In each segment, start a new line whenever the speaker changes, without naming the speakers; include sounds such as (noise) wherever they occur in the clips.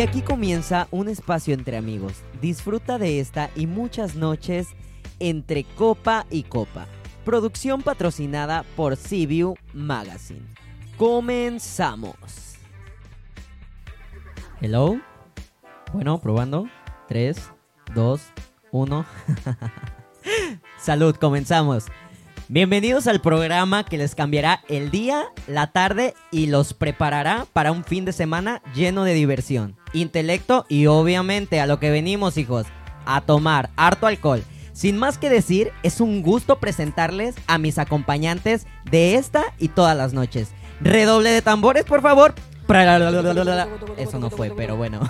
Y aquí comienza un espacio entre amigos. Disfruta de esta y muchas noches entre copa y copa. Producción patrocinada por CBU Magazine. Comenzamos. Hello. Bueno, probando. 3, 2, 1. Salud, comenzamos. Bienvenidos al programa que les cambiará el día, la tarde y los preparará para un fin de semana lleno de diversión, intelecto y obviamente a lo que venimos hijos, a tomar harto alcohol. Sin más que decir, es un gusto presentarles a mis acompañantes de esta y todas las noches. Redoble de tambores, por favor. Eso no fue, pero bueno.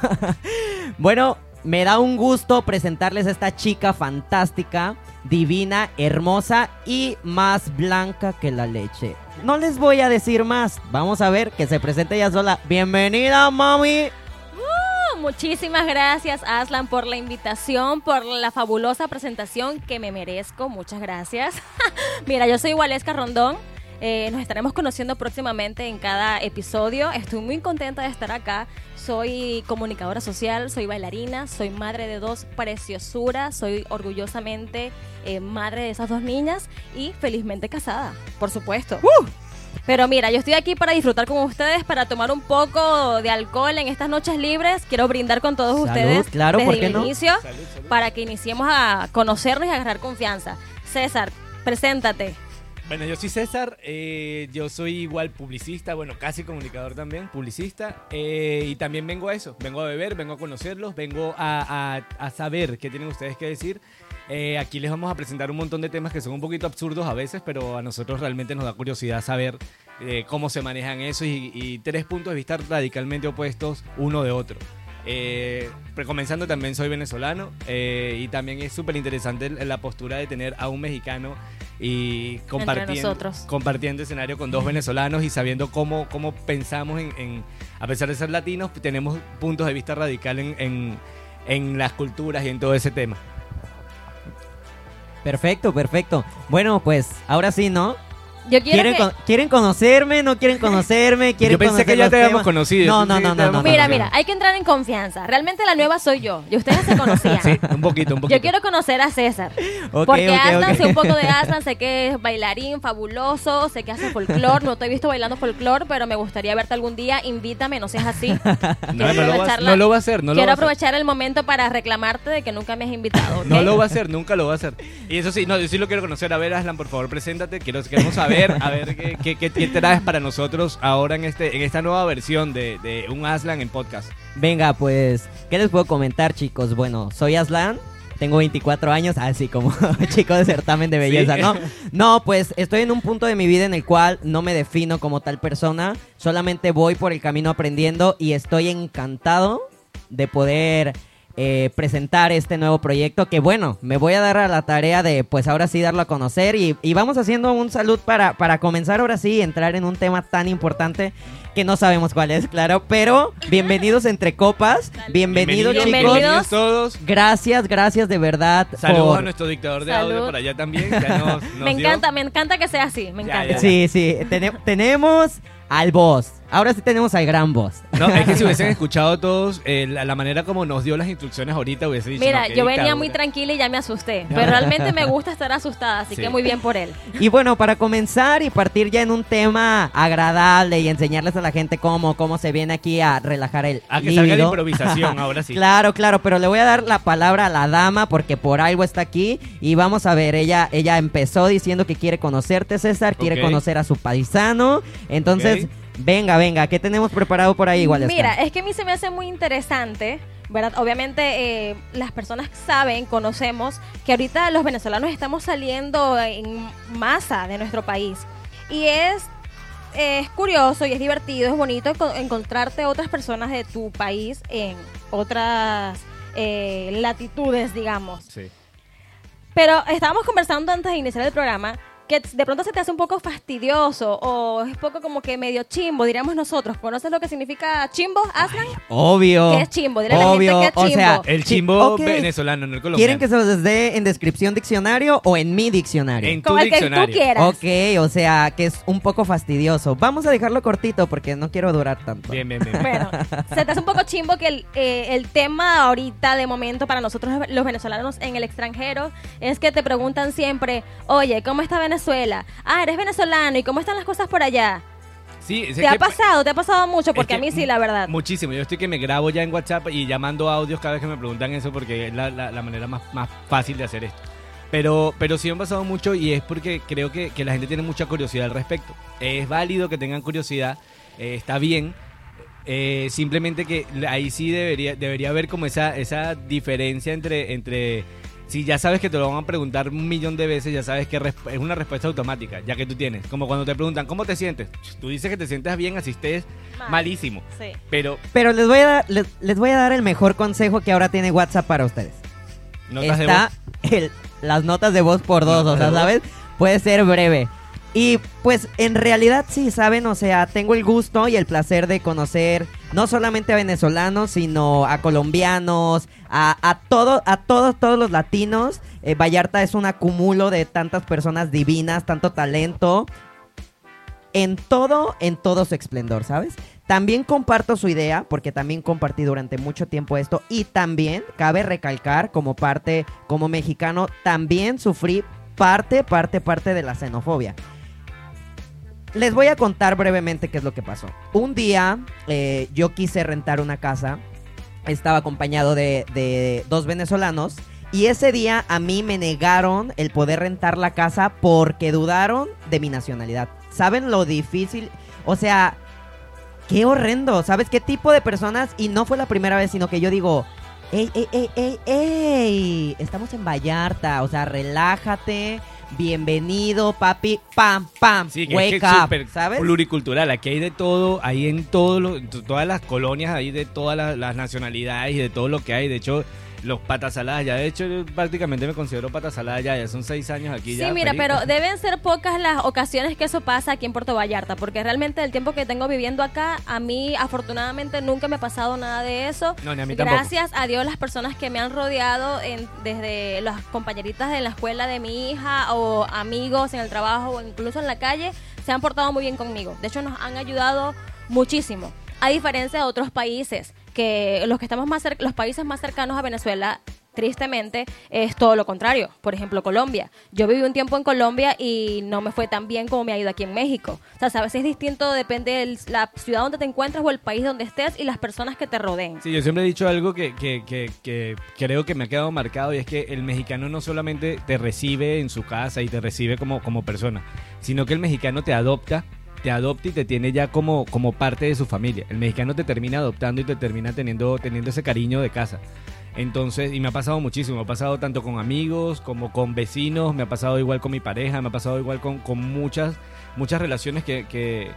(laughs) bueno, me da un gusto presentarles a esta chica fantástica, divina, hermosa y más blanca que la leche. No les voy a decir más. Vamos a ver que se presente ella sola. Bienvenida, mami.
Muchísimas gracias, Aslan, por la invitación, por la fabulosa presentación que me merezco. Muchas gracias. (laughs) Mira, yo soy Waleska Rondón. Eh, nos estaremos conociendo próximamente en cada episodio. Estoy muy contenta de estar acá. Soy comunicadora social, soy bailarina, soy madre de dos preciosuras, soy orgullosamente eh, madre de esas dos niñas y felizmente casada, por supuesto.
¡Uh!
Pero mira, yo estoy aquí para disfrutar con ustedes, para tomar un poco de alcohol en estas noches libres. Quiero brindar con todos
Salud,
ustedes
claro,
desde
¿por qué
el
no?
inicio para que iniciemos a conocernos y a agarrar confianza. César, preséntate.
Bueno, yo soy César, eh, yo soy igual publicista, bueno, casi comunicador también, publicista, eh, y también vengo a eso, vengo a beber, vengo a conocerlos, vengo a, a- a saber qué tienen ustedes que decir. Eh, aquí les vamos a presentar un montón de temas que son un poquito absurdos a veces, pero a nosotros realmente nos da curiosidad saber eh, cómo se manejan eso y, y tres puntos de vista radicalmente opuestos uno de otro. Eh, comenzando también soy venezolano eh, y también es súper interesante la postura de tener a un mexicano y compartiendo, compartiendo escenario con dos venezolanos y sabiendo cómo, cómo pensamos en, en- a pesar de ser latinos, tenemos puntos de vista radical en, en- en las culturas y en todo ese tema.
Perfecto, perfecto. Bueno, pues ahora sí, ¿no?
Yo quiero
¿Quieren,
que...
con- ¿Quieren conocerme? ¿No quieren (laughs) conocerme? ¿Quieren
Yo pensé que ya te habíamos
temas?
conocido,
No, no, no,
te
no, no.
habíamos
Mira, mira, hay que entrar en confianza. Realmente la nueva soy yo y ustedes se conocían. (laughs)
Sí, un poquito, un poquito.
Yo quiero conocer a César.
Ok,
porque
ok,
Aslan,
ok.
sé un poco de (laughs) Aslan, sé que es bailarín fabuloso, sé que hace folclore, no te he visto bailando folclore, pero me gustaría verte algún día, invítame, no seas así.
No, no lo va no lo va a hacer, no
Quiero aprovechar el momento para reclamarte de que nunca me has invitado.
No lo va a hacer, nunca lo va a hacer. Y eso sí, no, yo sí lo quiero conocer. A ver, Aslan, por favor, preséntate. Quiero, queremos saber, a ver qué, qué, qué- qué traes para nosotros ahora en este en esta nueva versión de, de un Aslan en podcast.
Venga, pues, ¿qué les puedo comentar, chicos? Bueno, soy Aslan, tengo 24 años, así como (laughs) chico de certamen de belleza,
Sí.
¿no? (laughs) No, pues estoy en un punto de mi vida en el cual no me defino como tal persona, solamente voy por el camino aprendiendo y estoy encantado de poder eh, presentar este nuevo proyecto que bueno, me voy a dar a la tarea de pues ahora sí darlo a conocer y, y vamos haciendo un salud para, para comenzar ahora sí entrar en un tema tan importante que no sabemos cuál es, claro, pero bienvenidos entre copas, bienvenidos, chicos.
Bienvenidos.
todos.
Gracias, gracias de verdad.
Saludos
por-
a nuestro dictador de
Salud.
audio por allá también. ya nos- (laughs) nos
Me
dio.
encanta, me encanta que sea así, me
Ya,
encanta.
ya.
Sí, sí, tene- tenemos al boss. Ahora sí tenemos al gran boss.
No, es que si hubiesen (laughs) escuchado todos eh, la, la manera como nos dio las instrucciones ahorita, hubiese dicho.
Mira,
no,
yo venía
dictadura.
muy tranquila y ya me asusté, pero realmente me gusta estar asustada, así
Sí.
que muy bien por él.
Y bueno, para comenzar y partir ya en un tema agradable y enseñarles a la gente cómo, cómo se viene aquí a relajar el
A que salga la improvisación, (laughs) ahora sí.
Claro, claro, pero le voy a dar la palabra a la dama porque por algo está aquí y vamos a ver, ella ella empezó diciendo que quiere conocerte, César, quiere conocer a su paisano, entonces. Venga, venga, ¿qué tenemos preparado por ahí igual?
Mira, es que a mí se me hace muy interesante, ¿verdad? Obviamente eh, las personas saben, conocemos, que ahorita los venezolanos estamos saliendo en masa de nuestro país. Y es, es curioso y es divertido, es bonito co- encontrarte otras personas de tu país en otras eh, latitudes, digamos.
Sí.
Pero estábamos conversando antes de iniciar el programa que de pronto se te hace un poco fastidioso o es poco como que medio chimbo, diríamos nosotros. ¿Conoces lo que significa chimbo, Aslan?
Obvio.
¿Qué es chimbo? Dile a la gente
Obvio.
qué es
O sea,
chimbo.
El
Chi-
chimbo
ok.
venezolano, no el colombiano.
¿Quieren que se los dé en descripción diccionario o en mi diccionario?
En tu
Como el que tú
diccionario.
quieras.
Ok, o sea, que es un poco fastidioso. Vamos a dejarlo cortito porque no quiero durar tanto.
Bien, bien, bien.
Bueno, se te hace un poco chimbo que el, eh, el tema ahorita de momento para nosotros los venezolanos en el extranjero es que te preguntan siempre, oye, ¿cómo está Venezuela? Ah, eres venezolano y cómo están las cosas por allá.
Sí, es
¿Te
que-
ha pasado? ¿Te ha pasado mucho?
es
Porque
que
a mí sí, la verdad.
Muchísimo. Yo estoy que me grabo ya en WhatsApp y llamando audios cada vez que me preguntan eso porque es la, la- la manera más, más fácil de hacer esto. Pero, pero sí me ha pasado mucho y es porque creo que, que la gente tiene mucha curiosidad al respecto. Es válido que tengan curiosidad, eh, está bien. eh, simplemente que ahí sí debería, debería haber como esa, esa diferencia entre, entre si ya sabes que te lo van a preguntar un millón de veces, ya sabes que es una respuesta automática, ya que tú tienes. Como cuando te preguntan, ¿cómo te sientes? Tú dices que te sientes bien, así estés
Mal.
malísimo.
Sí.
Pero
Pero les voy, a dar, les, les voy a dar el mejor consejo que ahora tiene WhatsApp para ustedes.
notas de
Está
voz.
el- las notas de voz por dos, o sea,
de.
¿sabes? Puede ser breve. Y pues en realidad sí, ¿saben? O sea, tengo el gusto y el placer de conocer no solamente a venezolanos, sino a colombianos, a, a, todo, a todos, todos los latinos. Eh, Vallarta es un acumulo de tantas personas divinas, tanto talento. En todo, en todo su esplendor, ¿sabes? También comparto su idea, porque también compartí durante mucho tiempo esto. Y también, cabe recalcar, como parte, como mexicano, también sufrí parte, parte, parte de la xenofobia. Les voy a contar brevemente qué es lo que pasó. Un día eh, yo quise rentar una casa, estaba acompañado de, de dos venezolanos y ese día a mí me negaron el poder rentar la casa porque dudaron de mi nacionalidad. ¿Saben lo difícil? O sea, qué horrendo. ¿Sabes qué tipo de personas? Y no fue la primera vez, sino que yo digo, ey, ey, ey, ey, ey, estamos en Vallarta, o sea, relájate. Bienvenido, papi. Pam, pam.
Sí, que
wake
es que es
up.
súper
¿Sabes?
pluricultural. Aquí hay de todo, ahí en todo lo- todas las colonias, hay de todas las, las nacionalidades y de todo lo que hay. De hecho, los patasaladas, ya de hecho yo prácticamente me considero patasalada ya, ya son seis años aquí
Sí,
ya.
mira, pero deben ser pocas las ocasiones que eso pasa aquí en Puerto Vallarta, porque realmente el tiempo que tengo viviendo acá, a mí afortunadamente nunca me ha pasado nada de eso.
No, ni a mí tampoco.
Gracias a Dios las personas que me han rodeado, en- desde las compañeritas de la escuela de mi hija o amigos en el trabajo o incluso en la calle, se han portado muy bien conmigo. De hecho, nos han ayudado muchísimo. A diferencia de otros países, que los que estamos más los países más cercanos a Venezuela, tristemente, es todo lo contrario. Por ejemplo, Colombia. Yo viví un tiempo en Colombia y no me fue tan bien como me ha ido aquí en México. O sea, sabes, es distinto, depende de la ciudad donde te encuentres o el país donde estés y las personas que te rodeen.
Sí, yo siempre he dicho algo que, que, que, que creo que me ha quedado marcado y es que el mexicano no solamente te recibe en su casa y te recibe como, como persona, sino que el mexicano te adopta, te adopta y te tiene ya como, como parte de su familia. El mexicano te termina adoptando y te termina teniendo, teniendo ese cariño de casa. Entonces, y me ha pasado muchísimo, me ha pasado tanto con amigos como con vecinos, me ha pasado igual con mi pareja, me ha pasado igual con, con muchas, muchas relaciones que, que, eh,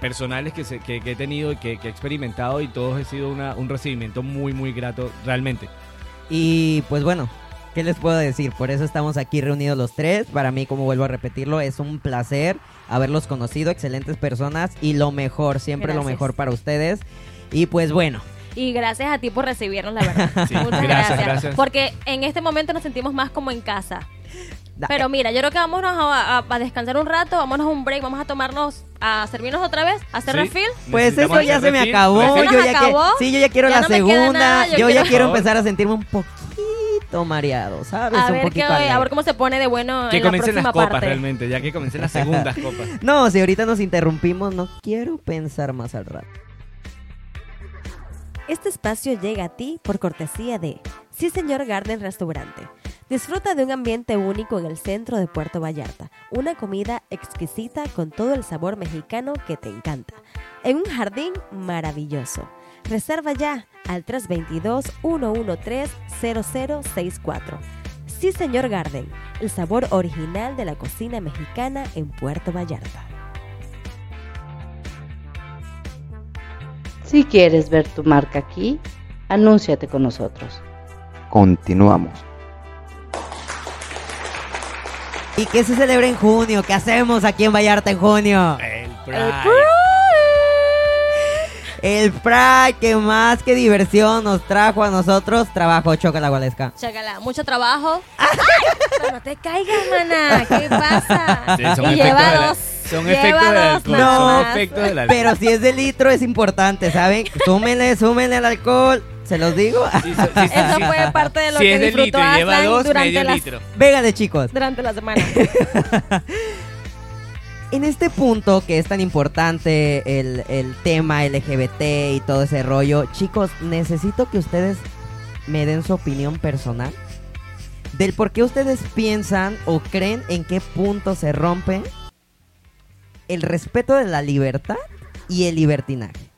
personales que, se- que, he tenido y que, que he experimentado y todos he sido una- un recibimiento muy, muy grato realmente.
Y pues bueno, ¿qué les puedo decir? Por eso estamos aquí reunidos los tres. Para mí, como vuelvo a repetirlo, es un placer haberlos conocido, excelentes personas y lo mejor, siempre lo mejor para ustedes. Y pues bueno,
Y gracias a ti por recibirnos, la verdad. (laughs)
Sí,
Muchas
gracias,
gracias,
gracias.
Porque en este momento nos sentimos más como en casa.
da-
Pero mira, yo creo que vámonos a, a- a descansar un rato, vámonos a un break, vamos a tomarnos, a servirnos otra vez, a hacer
Sí.
refill.
pues eso ya se me acabó.
refil.
¿Ya
Yo ya que,
acabó?
sí, yo ya quiero
Ya
la
no
segunda.
nada, yo
yo, ya
quiero-
empezar a sentirme un poquito mareado, ¿sabes?
A
un
ver,
poquito
a ver cómo se pone de bueno
Que
en la
comiencen las
próxima
copas
parte.
realmente, ya que comiencen las segundas (laughs) copas.
No, si ahorita nos interrumpimos, no quiero pensar más al rato.
Este espacio llega a ti por cortesía de Sí Señor Garden Restaurante. Disfruta de un ambiente único en el centro de Puerto Vallarta, una comida exquisita con todo el sabor mexicano que te encanta, en un jardín maravilloso. Reserva ya al 322-113-0064. Sí Señor Garden, el sabor original de la cocina mexicana en Puerto Vallarta.
Si quieres ver tu marca aquí, anúnciate con nosotros.
Continuamos.
¿Y qué se celebra en junio? ¿Qué hacemos aquí en Vallarta en junio?
El
El
Pride.
El Pride, que más que diversión nos trajo a nosotros, trabajo choca la gualesca.
Chácala, mucho trabajo. ¡Ay! (laughs) Pero no te caigas, mana. ¿Qué pasa?
Sí, son
y lleva
de la-
dos.
Son
lleva
efectos del alcohol.
No,
Son efectos del alcohol.
Pero si es de litro es importante, ¿saben? Súmenle, súmenle al alcohol. ¿Se los digo?
Sí, sí, sí, (laughs)
Eso
sí.
fue parte de lo
Si
que
es de
disfrutó
litro lleva dos,
durante,
medio
las-
litro.
Véngale, chicos.
durante la semana. (laughs)
En este punto que es tan importante el, el tema LGBT y todo ese rollo, chicos, necesito que ustedes me den su opinión personal del por qué ustedes piensan o creen en qué punto se rompe el respeto de la libertad y el libertinaje.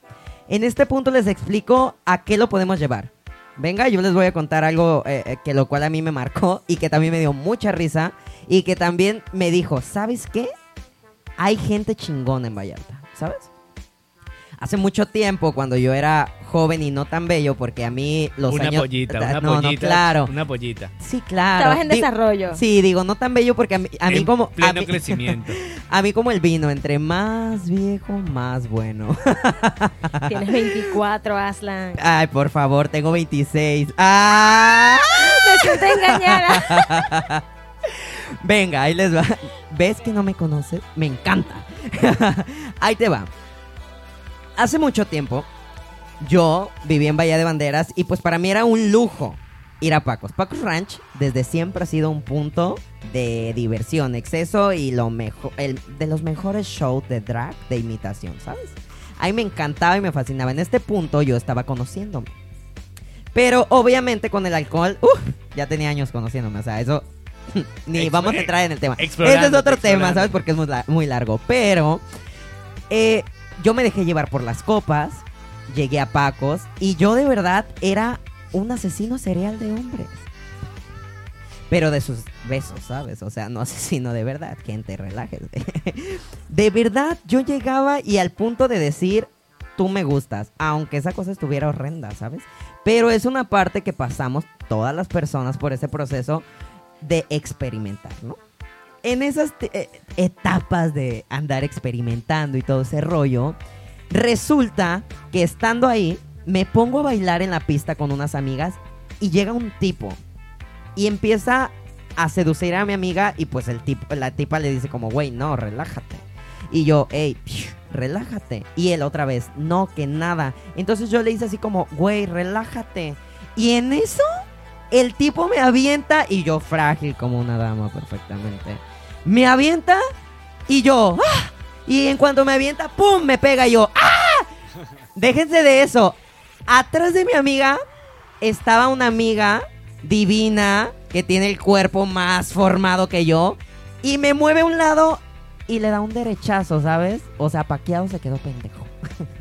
En este punto les explico a qué lo podemos llevar. Venga, yo les voy a contar algo eh, eh, que lo cual a mí me marcó y que también me dio mucha risa y que también me dijo, ¿sabes qué? Hay gente chingona en Vallarta, ¿sabes? Hace mucho tiempo, cuando yo era joven y no tan bello, porque a mí los
una
años...
pollita, una
no,
pollita.
no, claro.
Una pollita.
Sí, claro.
Estabas en desarrollo.
Sí, digo, no tan bello porque a mí, a mí
En
como... A
Pleno
mí,
crecimiento. (laughs)
a mí como el vino, entre más viejo, más bueno. (laughs)
Tienes 24, Aslan.
Ay, por favor, tengo 26. ¡Ah!
Me siento engañada. (laughs)
Venga, ahí les va. ¿Ves que no me conoces? Me encanta. (laughs) ahí te va. Hace mucho tiempo, yo viví en Bahía de Banderas y pues para mí era un lujo ir a Pacos. Pacos Ranch desde siempre ha sido un punto de diversión, exceso y lo mejor, el, de los mejores shows de drag de imitación, ¿sabes? Ahí me encantaba y me fascinaba. En este punto yo estaba conociéndome. Pero obviamente con el alcohol, ¡uf! ya tenía años conociéndome, o sea, eso (laughs) ni
Ex-
vamos a entrar en el tema. Ese es otro tema. ¿sabes? Porque es muy largo. Pero eh, yo me dejé llevar por las copas, llegué a Pacos y yo de verdad era un asesino serial de hombres. Pero de sus besos, ¿sabes? O sea, no (laughs) asesino de verdad. Gente, relájese. (laughs) de verdad, yo llegaba y al punto de decir, tú me gustas, aunque esa cosa estuviera horrenda, ¿sabes? Pero es una parte que pasamos todas las personas por ese proceso de experimentar, ¿no? En esas eh, etapas de andar experimentando y todo ese rollo, resulta que estando ahí, me pongo a bailar en la pista con unas amigas y llega un tipo y empieza a seducir a mi amiga y pues el tipo, la tipa le dice como, güey, no, relájate. Y yo, hey, relájate. Y él otra vez, no, que nada. Entonces yo le hice así como, güey, relájate. Y en eso, el tipo me avienta y yo frágil como una dama perfectamente. Me avienta y yo, ¡ah! Y en cuanto me avienta, ¡pum! Me pega yo, ¡ah! Déjense de eso. Atrás de mi amiga estaba una amiga divina que tiene el cuerpo más formado que yo y me mueve a un lado y le da un derechazo, ¿sabes? O sea, paqueado se quedó pendejo.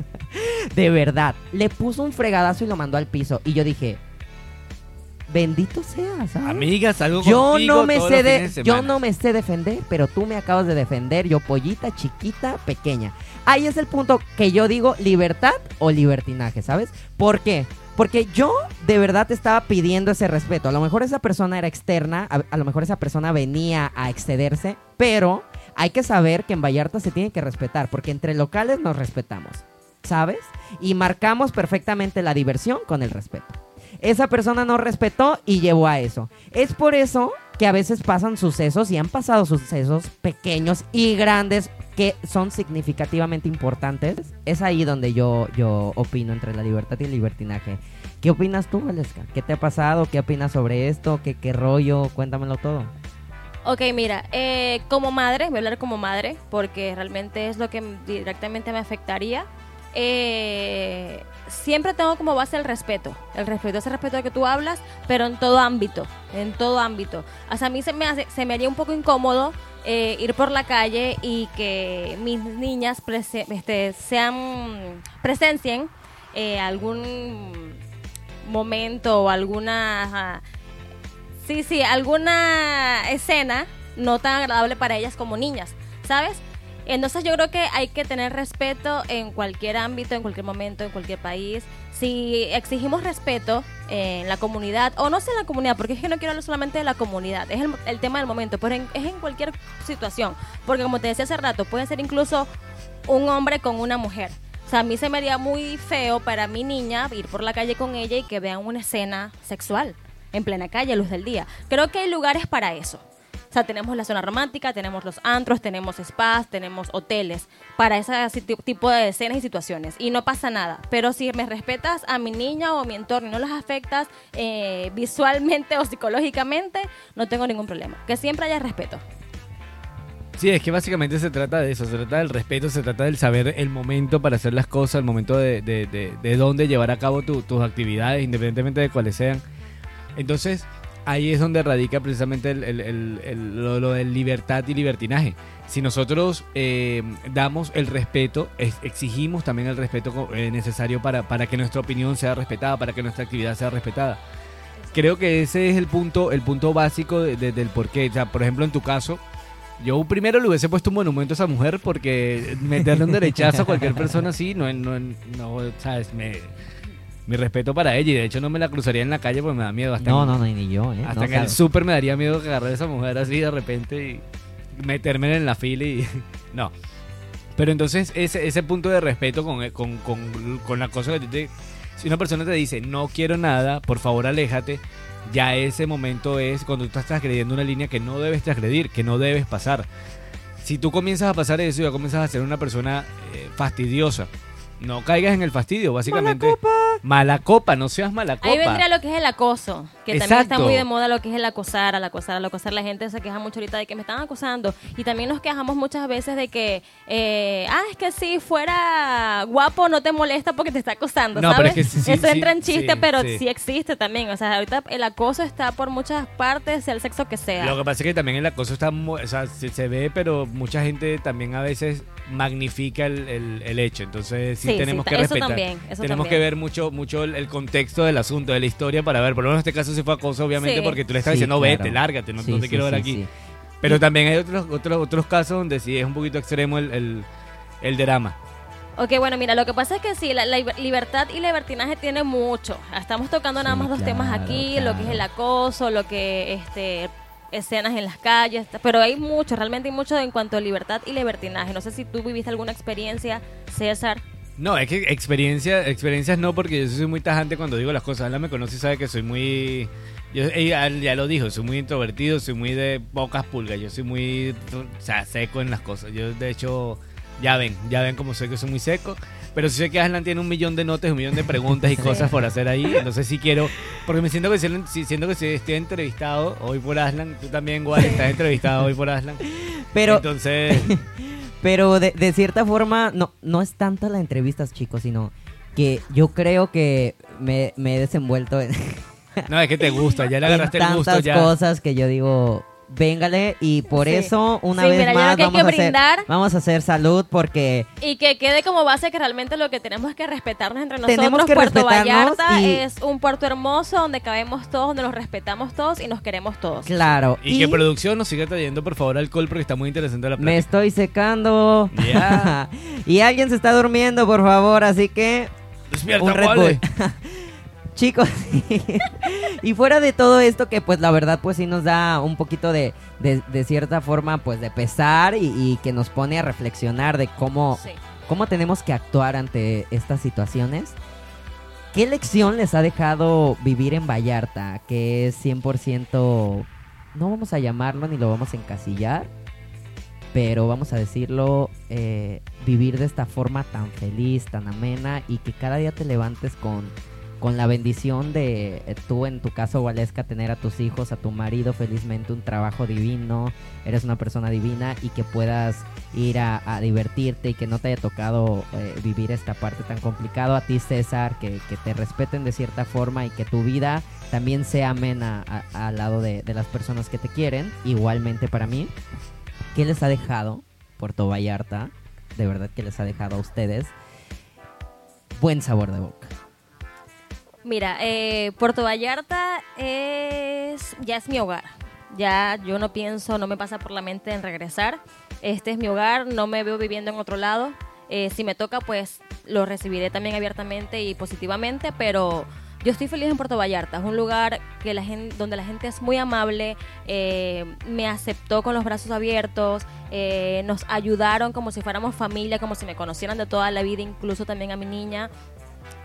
(laughs) de verdad. Le puso un fregadazo y lo mandó al piso. Y yo dije, bendito sea, ¿sabes?
Amigas, algo
Yo
contigo
no me sé de, yo no me sé defender, pero tú me acabas de defender, yo pollita, chiquita, pequeña. Ahí es el punto que yo digo libertad o libertinaje, ¿sabes? ¿Por qué? Porque yo de verdad estaba pidiendo ese respeto. A lo mejor esa persona era externa, a, a lo mejor esa persona venía a excederse, pero hay que saber que en Vallarta se tiene que respetar, porque entre locales nos respetamos, ¿sabes? Y marcamos perfectamente la diversión con el respeto. Esa persona no respetó y llevó a eso. Es por eso que a veces pasan sucesos y han pasado sucesos pequeños y grandes que son significativamente importantes. Es ahí donde yo, yo opino entre la libertad y el libertinaje. ¿Qué opinas tú, Valeska? ¿Qué te ha pasado? ¿Qué opinas sobre esto? ¿Qué, qué rollo? Cuéntamelo todo.
Ok, mira, eh, como madre, voy a hablar como madre, porque realmente es lo que directamente me afectaría. Eh, siempre tengo como base el respeto, el respeto, ese respeto de que tú hablas, pero en todo ámbito, en todo ámbito. Sea, a mí se me, hace, se me haría un poco incómodo eh, ir por la calle y que mis niñas este, sean presencien eh, algún momento o alguna Sí, sí, alguna escena no tan agradable para ellas como niñas, ¿sabes? Entonces yo creo que hay que tener respeto en cualquier ámbito, en cualquier momento, en cualquier país. Si exigimos respeto en la comunidad, o no sé en la comunidad, porque es que no quiero hablar solamente de la comunidad, es el, el tema del momento, pero en- es en cualquier situación. Porque como te decía hace rato, puede ser incluso un hombre con una mujer. O sea, a mí se me haría muy feo para mi niña ir por la calle con ella y que vean una escena sexual en plena calle, luz del día. Creo que hay lugares para eso. O sea, tenemos la zona romántica, tenemos los antros, tenemos spas, tenemos hoteles para ese tipo de escenas y situaciones. Y no pasa nada. Pero si me respetas a mi niña o a mi entorno y no las afectas eh, visualmente o psicológicamente, no tengo ningún problema. Que siempre haya respeto.
Sí, es que básicamente se trata de eso, se trata del respeto, se trata del saber el momento para hacer las cosas, el momento de, de, de, de dónde llevar a cabo tu- tus actividades, independientemente de cuáles sean. Entonces, ahí es donde radica precisamente el, el- el- lo, lo de libertad y libertinaje. Si nosotros eh, damos el respeto, es- exigimos también el respeto eh, necesario para, para que nuestra opinión sea respetada, para que nuestra actividad sea respetada. Creo que ese es el punto, el punto básico de- de- del porqué. O sea, por ejemplo, en tu caso, yo primero le hubiese puesto un monumento a esa mujer porque meterle un derechazo a cualquier persona así, no, no, no sabes, me, mi respeto para ella y de hecho no me la cruzaría en la calle porque me da miedo. Hasta
No,
en-
no, no, ni yo, ¿eh?
Hasta
No
en el súper me daría miedo que agarrar a esa mujer así de repente y meterme en la fila y... (laughs) No. Pero entonces ese, ese punto de respeto con, con, con, con la cosa que tú te... Si una persona te dice, no quiero nada, por favor aléjate, ya ese momento es cuando tú estás transgrediendo una línea que no debes transgredir, que no debes pasar. Si tú comienzas a pasar eso, ya comienzas a ser una persona eh, fastidiosa. No caigas en el fastidio, básicamente. Mala copa. no seas mala copa.
Ahí vendría lo que es el acoso, que también está muy de moda lo que es el acosar, al acosar, al acosar. La gente se queja mucho ahorita de que me están acosando. Y también nos quejamos muchas veces de que, eh, ah, es que si fuera guapo no te molesta porque te está acosando,
No, pero
¿sabes?
es que sí, sí,
Eso
sí,
entra en chiste, pero
sí.
existe también. O sea, ahorita el acoso está por muchas partes, sea el sexo que sea.
Lo que pasa es que también el acoso está, o sea, se, se ve, pero mucha gente también a veces magnifica el, el- el hecho. Entonces sí, tenemos que
eso
respetar.
también, eso
tenemos
también.
que ver mucho, mucho el, el contexto del asunto, de la historia para ver. Por lo menos en este caso sí fue acoso, obviamente,
Sí.
porque tú le estás
Sí,
diciendo
claro.
vete, lárgate, no,
Sí,
no te
sí,
quiero ver aquí.
sí.
Pero también hay otros, otros, otros casos donde sí es un poquito extremo el, el, el drama.
Ok, bueno, mira, lo que pasa es que sí, la, la libertad y libertinaje tiene mucho. Estamos tocando nada
Sí,
más dos temas
claro,
aquí, lo que es el acoso, lo que este escenas en las calles, pero hay mucho, realmente hay mucho en cuanto a libertad y libertinaje. No sé si tú viviste alguna experiencia, César.
No, es que experiencia, experiencias no, porque yo soy muy tajante cuando digo las cosas. Ana me conoce y sabe que soy muy... Yo, ya lo dijo, soy muy introvertido, soy muy de pocas pulgas, yo soy muy o sea, seco en las cosas. Yo, de hecho, ya ven, ya ven como soy que soy muy seco. Pero sí sé que Aslan tiene un millón de notas, un millón de preguntas y cosas por hacer ahí. Entonces sí quiero, porque me siento que si, si- siento que si estoy entrevistado hoy por Aslan, tú también, igual, estás entrevistado hoy por Aslan.
Pero,
Entonces, (laughs)
pero de, de cierta forma, no, no es tanto la entrevista, chicos, sino que yo creo que me, me he desenvuelto en,
no, es que te gusta, ya le (laughs)
en
agarraste el
tantas
gusto ya.
cosas que yo digo, véngale, y por
Sí.
eso, una
Sí,
vez
mira,
más,
creo que hay
vamos,
que
a hacer,
brindar.
vamos a hacer salud porque
Y que quede como base que realmente lo que tenemos es que respetarnos entre nosotros.
Tenemos que
Puerto
respetarnos
Vallarta
y-
es un puerto hermoso donde cabemos todos, donde nos respetamos todos y nos queremos todos.
Claro.
Y, que producción nos siga trayendo, por favor, alcohol porque está muy interesante la
me
plática.
estoy secando.
Ya. (laughs)
y alguien se está durmiendo, por favor, así que
Despierta,
un Red
Wally.
Bull. (laughs) Chicos, (laughs) y fuera de todo esto que pues la verdad pues sí nos da un poquito de, de, de cierta forma pues de pesar y, y que nos pone a reflexionar de cómo,
Sí.
cómo tenemos que actuar ante estas situaciones. ¿Qué lección les ha dejado vivir en Vallarta? Que es 100%, no vamos a llamarlo ni lo vamos a encasillar, pero vamos a decirlo, eh, vivir de esta forma tan feliz, tan amena y que cada día te levantes con, con la bendición de eh, tú, en tu caso, Waleska, tener a tus hijos, a tu marido, felizmente un trabajo divino, eres una persona divina y que puedas ir a, divertirte y que no te haya tocado eh, vivir esta parte tan complicada. A ti, César, que, te respeten de cierta forma y que tu vida también sea amena al lado de, de las personas que te quieren. Igualmente para mí. ¿Qué les ha dejado Puerto Vallarta? De verdad que les ha dejado a ustedes buen sabor de boca.
Mira, eh, Puerto Vallarta es ya es mi hogar. Ya yo no pienso, no me pasa por la mente en regresar. este es mi hogar, no me veo viviendo en otro lado. Eh, si me toca, pues lo recibiré también abiertamente y positivamente, pero yo estoy feliz en Puerto Vallarta. Es un lugar que la gente, donde la gente es muy amable, eh, me aceptó con los brazos abiertos, eh, nos ayudaron como si fuéramos familia, como si me conocieran de toda la vida, incluso también a mi niña.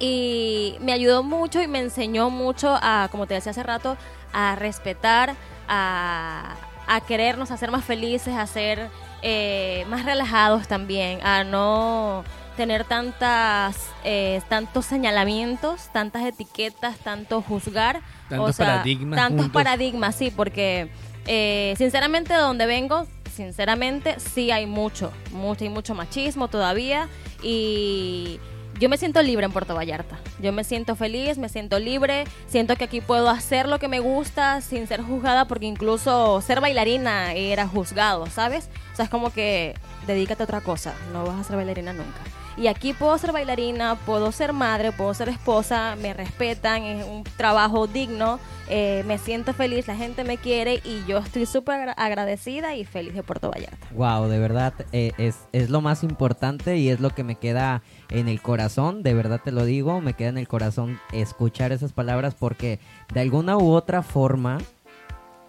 Y me ayudó mucho y me enseñó mucho a, como te decía hace rato, a respetar, a, a querernos, a ser más felices, a ser eh, más relajados también, a no tener tantas eh, tantos señalamientos, tantas etiquetas, tanto juzgar,
Tantos paradigmas
tantos
juntos.
paradigmas, sí, porque eh, sinceramente de donde vengo, sinceramente sí hay mucho, mucho y mucho machismo todavía y yo me siento libre en Puerto Vallarta. Yo me siento feliz, me siento libre, siento que aquí puedo hacer lo que me gusta sin ser juzgada porque incluso ser bailarina era juzgado, ¿sabes? O sea, es como que dedícate a otra cosa, no vas a ser bailarina nunca. Y aquí puedo ser bailarina, puedo ser madre, puedo ser esposa, me respetan, es un trabajo digno, eh, me siento feliz, la gente me quiere y yo estoy súper agra- agradecida y feliz de Puerto Vallarta.
Wow, de verdad eh, es, es lo más importante y es lo que me queda en el corazón, de verdad te lo digo, me queda en el corazón escuchar esas palabras porque de alguna u otra forma,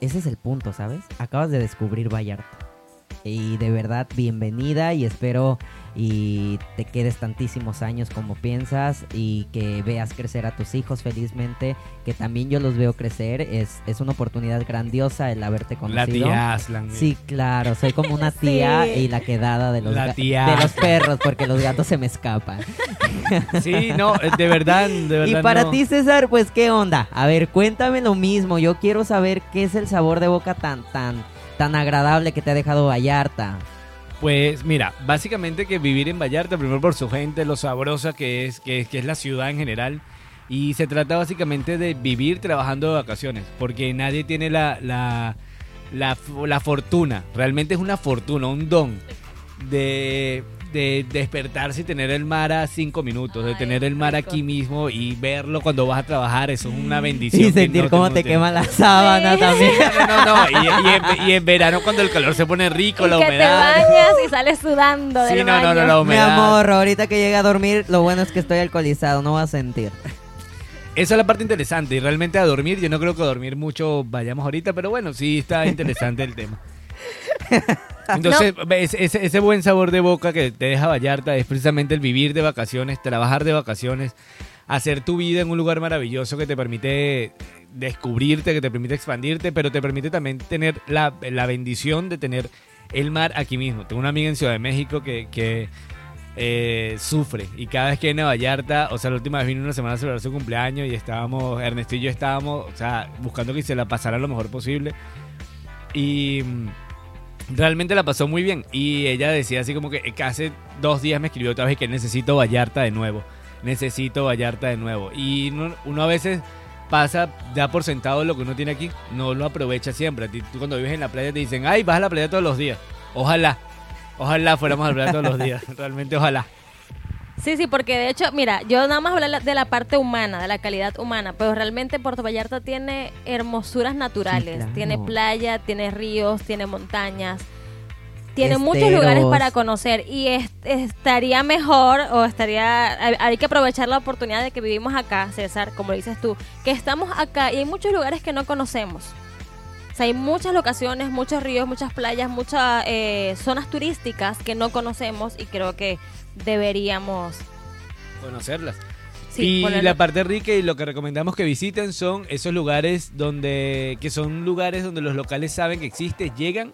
ese es el punto, ¿sabes? Acabas de descubrir Vallarta. Y de verdad, bienvenida y espero y te quedes tantísimos años como piensas y que veas crecer a tus hijos felizmente, que también yo los veo crecer, es, es una oportunidad grandiosa el haberte
La
conocido.
tía Aslan.
Sí, claro, soy como una (laughs) tía
Sí.
y la quedada de los,
La tía.
de los perros porque los gatos se me escapan.
Sí, no, eh, de verdad, de verdad.
Y para
no.
ti, César, pues qué onda? A ver, cuéntame lo mismo. Yo quiero saber qué es el sabor de boca tan tan tan agradable que te ha dejado Vallarta.
Pues mira, básicamente que vivir en Vallarta, primero por su gente, lo sabrosa que es, que, que es la ciudad en general. Y se trata básicamente de vivir trabajando de vacaciones, porque nadie tiene la, la, la, la fortuna, realmente es una fortuna, un don de, de despertarse y tener el mar a cinco minutos, de
Ay,
tener el mar
rico.
aquí mismo y verlo cuando vas a trabajar, eso es una bendición.
Y sentir
no
cómo te
tiene.
quema la sábana
Sí.
también. (laughs)
No, no, no, y, y en, y en verano cuando el calor se pone rico,
y
la
que
humedad.
te bañas y sales sudando
Sí,
del
no, no,
baño.
no, la
Mi
humedad.
amor, ahorita que llegue a dormir, lo bueno es que estoy alcoholizado, no vas a sentir.
Esa es la parte interesante. Y realmente a dormir, yo no creo que a dormir mucho vayamos ahorita, pero bueno, sí está interesante el tema. (laughs) (laughs) Entonces, ese buen sabor de boca que te deja Vallarta es precisamente el vivir de vacaciones, trabajar de vacaciones, hacer tu vida en un lugar maravilloso que te permite descubrirte, que te permite expandirte, pero te permite también tener la, la bendición de tener el mar aquí mismo. Tengo una amiga en Ciudad de México que, que eh, sufre y cada vez que viene a Vallarta, o sea, la última vez vino una semana a celebrar su cumpleaños y estábamos, Ernesto y yo estábamos, o sea, buscando que se la pasara lo mejor posible y mm, realmente la pasó muy bien y ella decía así como que, que hace dos días me escribió otra vez que necesito Vallarta de nuevo, necesito Vallarta de nuevo y uno, uno a veces pasa, da por sentado lo que uno tiene aquí, no lo aprovecha siempre. Tú cuando vives en la playa te dicen, ay, vas a la playa todos los días. Ojalá, ojalá fuéramos a la playa todos los días, (laughs) realmente ojalá.
Sí, sí, porque de hecho, mira, yo nada más hablo de la parte humana, de la calidad humana, pero realmente Puerto Vallarta tiene hermosuras naturales,
claro.
tiene playa, tiene ríos, tiene montañas, tiene muchos lugares para conocer y es- estaría mejor o estaría, hay, hay que aprovechar la oportunidad de que vivimos acá, César, como dices tú, que estamos acá y hay muchos lugares que no conocemos. O sea, hay muchas locaciones, muchos ríos, muchas playas, muchas eh, zonas turísticas que no conocemos y creo que deberíamos
Conocerlas.
Sí,
y
ponerlo-
la parte rica y lo que recomendamos que visiten son esos lugares donde, que son lugares donde los locales saben que existe, llegan,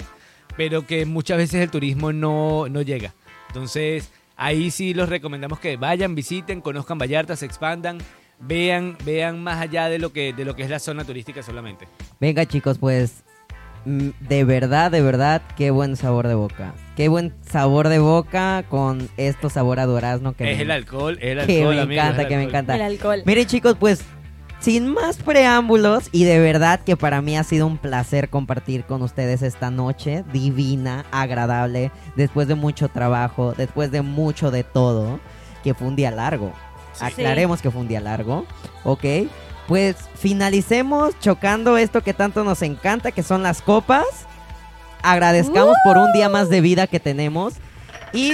pero que muchas veces el turismo no, no llega. Entonces, ahí sí los recomendamos que vayan, visiten, conozcan Vallarta, se expandan, vean, vean más allá de lo que, de lo que es la zona turística solamente.
Venga chicos, pues de verdad, de verdad, qué buen sabor de boca. Qué buen sabor de boca con esto sabor a durazno que
es
me-
el alcohol, es el
que
alcohol,
me
amigos,
encanta,
el
que me encanta.
el alcohol.
Miren chicos, pues sin más preámbulos y de verdad que para mí ha sido un placer compartir con ustedes esta noche divina, agradable, después de mucho trabajo, después de mucho de todo, que fue un día largo. Aclaremos que fue un día largo, ¿ok? Pues finalicemos chocando esto que tanto nos encanta, que son las copas. agradezcamos por un día más de vida que tenemos. Y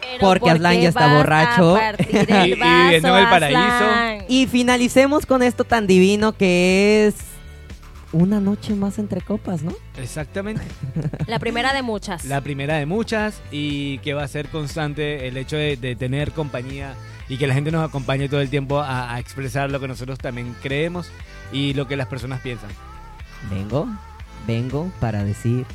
Pero
Porque
¿por
Aslan ya está borracho. (laughs)
Y- y viviendo en el
vaso,
paraíso.
Y finalicemos con esto tan divino que es una noche más entre copas, ¿no?
Exactamente.
La primera de muchas.
La primera de muchas y que va a ser constante el hecho de, de tener compañía y que la gente nos acompañe todo el tiempo a, expresar lo que nosotros también creemos y lo que las personas piensan.
Vengo, vengo para decir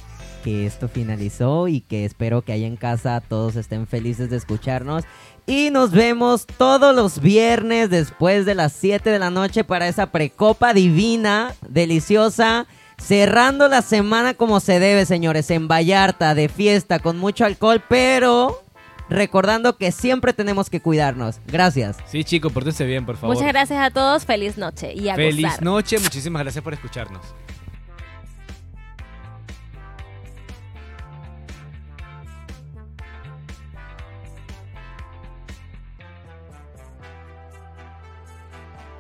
que esto finalizó y que espero que allá en casa todos estén felices de escucharnos. Y nos vemos todos los viernes después de las 7 de la noche para esa precopa divina, deliciosa. Cerrando la semana como se debe, señores, en Vallarta, de fiesta, con mucho alcohol, pero recordando que siempre tenemos que cuidarnos. Gracias.
Sí, chicos, pórtense bien, por favor.
Muchas gracias a todos. Feliz noche y a
Feliz
gozar.
noche, muchísimas gracias por escucharnos.